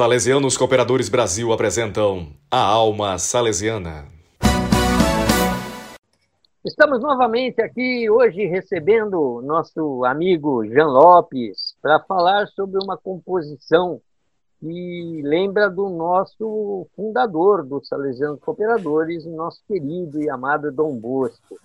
Salesianos Cooperadores Brasil apresentam A Alma Salesiana. Estamos novamente aqui hoje recebendo nosso amigo Jean Lopes para falar sobre uma composição que lembra do nosso fundador dos Salesianos Cooperadores, nosso querido e amado Dom Bosco.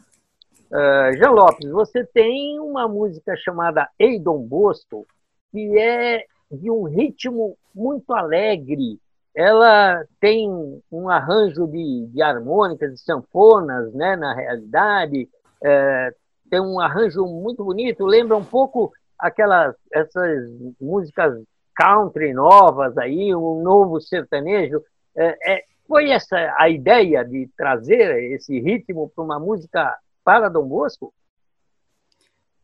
Uh, Jean Lopes, você tem uma música chamada Ei Dom Bosco, que é de um ritmo muito alegre. Ela tem um arranjo de, de harmônicas, de sanfonas, né, na realidade. É, tem um arranjo muito bonito, lembra um pouco aquelas essas músicas country novas aí, um novo sertanejo. É, é, foi essa a ideia de trazer esse ritmo para uma música para Dom Bosco?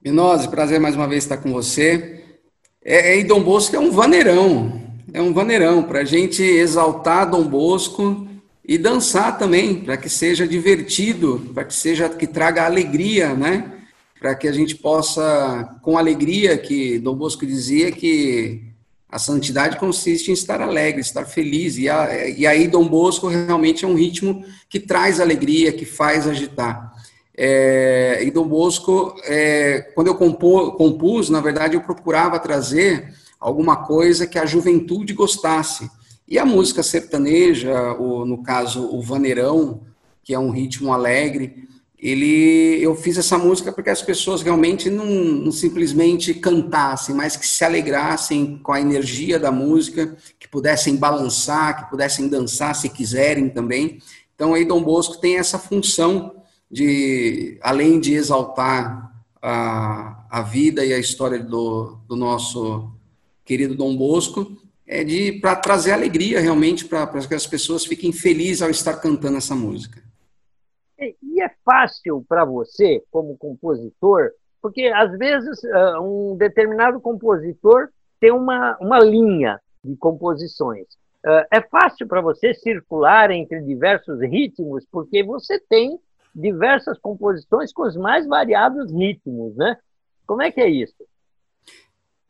Minose, prazer mais uma vez estar com você. É, e Dom Bosco é um vaneirão, é um vaneirão para a gente exaltar Dom Bosco e dançar também, para que seja divertido, para que seja que traga alegria, né? Para que a gente possa, com alegria, que Dom Bosco dizia que a santidade consiste em estar alegre, estar feliz. E, a, e aí Dom Bosco realmente é um ritmo que traz alegria, que faz agitar. É, e Dom Bosco, é, quando eu compor, compus, na verdade, eu procurava trazer alguma coisa que a juventude gostasse. E a música sertaneja, o, no caso o vaneirão, que é um ritmo alegre, ele, eu fiz essa música porque as pessoas realmente não, não, simplesmente cantassem, mas que se alegrassem com a energia da música, que pudessem balançar, que pudessem dançar se quiserem também. Então aí Dom Bosco tem essa função de, além de exaltar a, a vida e a história do, do nosso querido Dom Bosco, é de para trazer alegria realmente para que as pessoas fiquem felizes ao estar cantando essa música. E é fácil para você, como compositor, porque às vezes um determinado compositor tem uma, uma linha de composições. É fácil para você circular entre diversos ritmos, porque você tem diversas composições com os mais variados ritmos, né? Como é que é isso?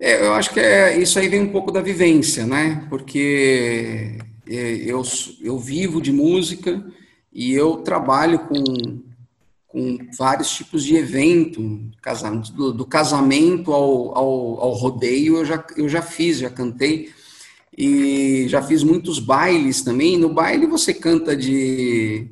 É, eu acho que é, isso aí vem um pouco da vivência, né? Porque é, eu, eu vivo de música e eu trabalho com, com vários tipos de evento, do, do casamento ao, ao, ao, rodeio eu já, eu já fiz, já cantei e já fiz muitos bailes também. No baile você canta de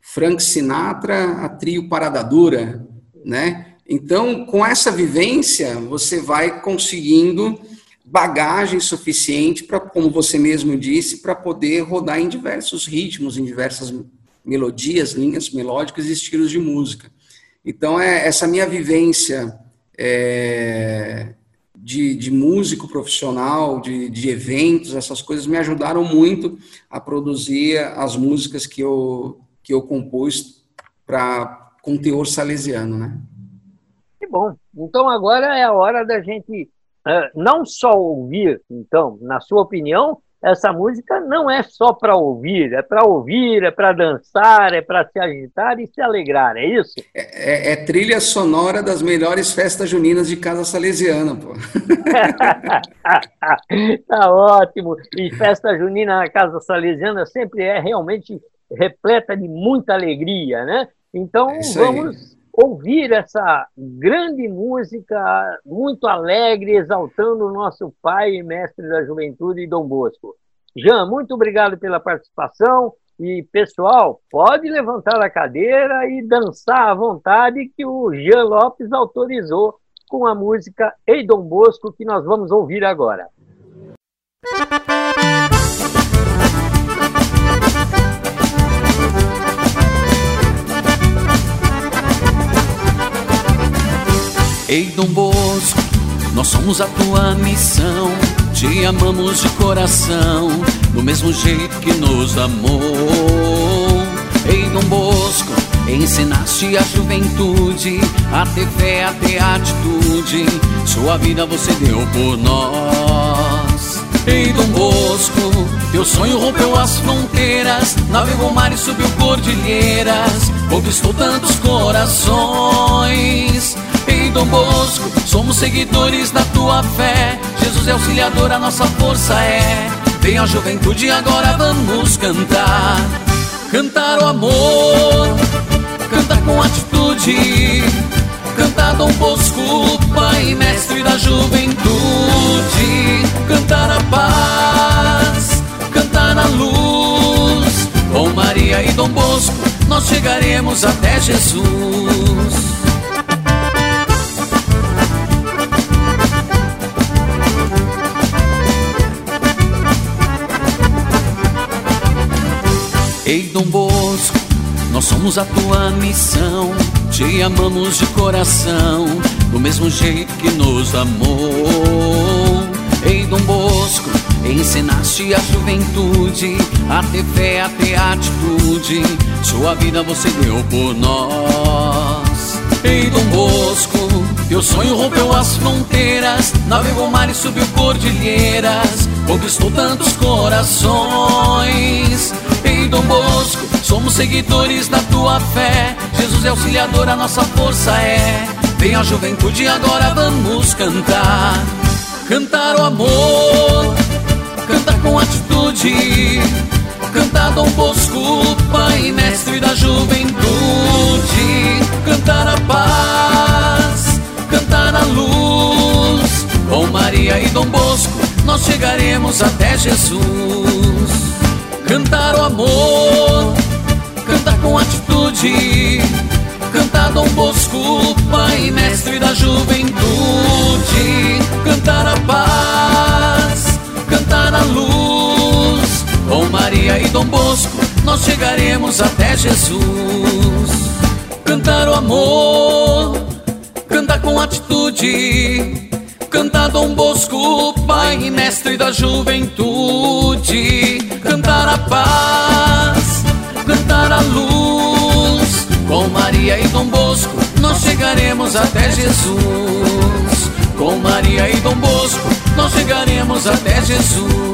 Frank Sinatra a trio Parada Dura, né? Então, com essa vivência, você vai conseguindo bagagem suficiente para, como você mesmo disse, para poder rodar em diversos ritmos, em diversas melodias, linhas melódicas e estilos de música. Então, é essa minha vivência é, de, de, músico profissional, de, de eventos, essas coisas me ajudaram muito a produzir as músicas que eu, que eu compus para com teor salesiano, né? Bom. Então agora é a hora da gente uh, não só ouvir, então, na sua opinião, essa música não é só para ouvir, é para ouvir, é para dançar, é para se agitar e se alegrar, é isso? É, é, é, trilha sonora das melhores festas juninas de Casa Salesiana, pô. tá ótimo. E festa junina na Casa Salesiana sempre é realmente repleta de muita alegria, né? Então é vamos ouvir essa grande música muito alegre, exaltando o nosso pai e mestre da juventude, Dom Bosco. Jean, muito obrigado pela participação. E, pessoal, pode levantar a cadeira e dançar à vontade, que o Jean Lopes autorizou com a música Ei Dom Bosco, que nós vamos ouvir agora. Ei, Dom Bosco, nós somos a tua missão. Te amamos de coração, do mesmo jeito que nos amou. Ei, Dom Bosco, ensinaste a juventude a ter fé, a ter atitude. Sua vida você deu por nós. Ei, Dom Bosco, teu sonho rompeu as fronteiras, navegou mar e subiu cordilheiras, conquistou tantos corações. Ei, Dom Bosco, somos seguidores da tua fé. Jesus é auxiliador, a nossa força é. Vem a juventude, agora vamos cantar. Cantar o amor, cantar com atitude. Cantar Dom Bosco, Pai Mestre da juventude. Cantar a paz, cantar a luz. Com Maria e Dom Bosco, nós chegaremos até Jesus. Ei, Dom Bosco, nós somos a tua missão. Te amamos de coração, do mesmo jeito que nos amou. Ei, Dom Bosco, ensinaste a juventude a ter fé, a ter atitude. Sua vida você deu por nós. Ei, Dom Bosco, teu sonho rompeu as fronteiras, navegou mares, subiu cordilheiras, conquistou tantos corações. Somos seguidores da tua fé. Jesus é auxiliador, a nossa força é. Vem a juventude, agora vamos cantar. Cantar o amor, cantar com atitude. Cantar Dom Bosco, Pai Mestre da juventude. Cantar a paz, cantar a luz. Com Maria e Dom Bosco, nós chegaremos até Jesus cantar o amor, atitude, cantar Dom Bosco, Pai Mestre da juventude, cantar a paz, cantar a luz, com Maria e Dom Bosco, nós chegaremos até Jesus. Cantar o amor, cantar com atitude, cantar Dom Bosco, Pai e Mestre da juventude, cantar a paz, Com Maria e Dom Bosco, nós chegaremos até Jesus. Com Maria e Dom Bosco, nós chegaremos até Jesus.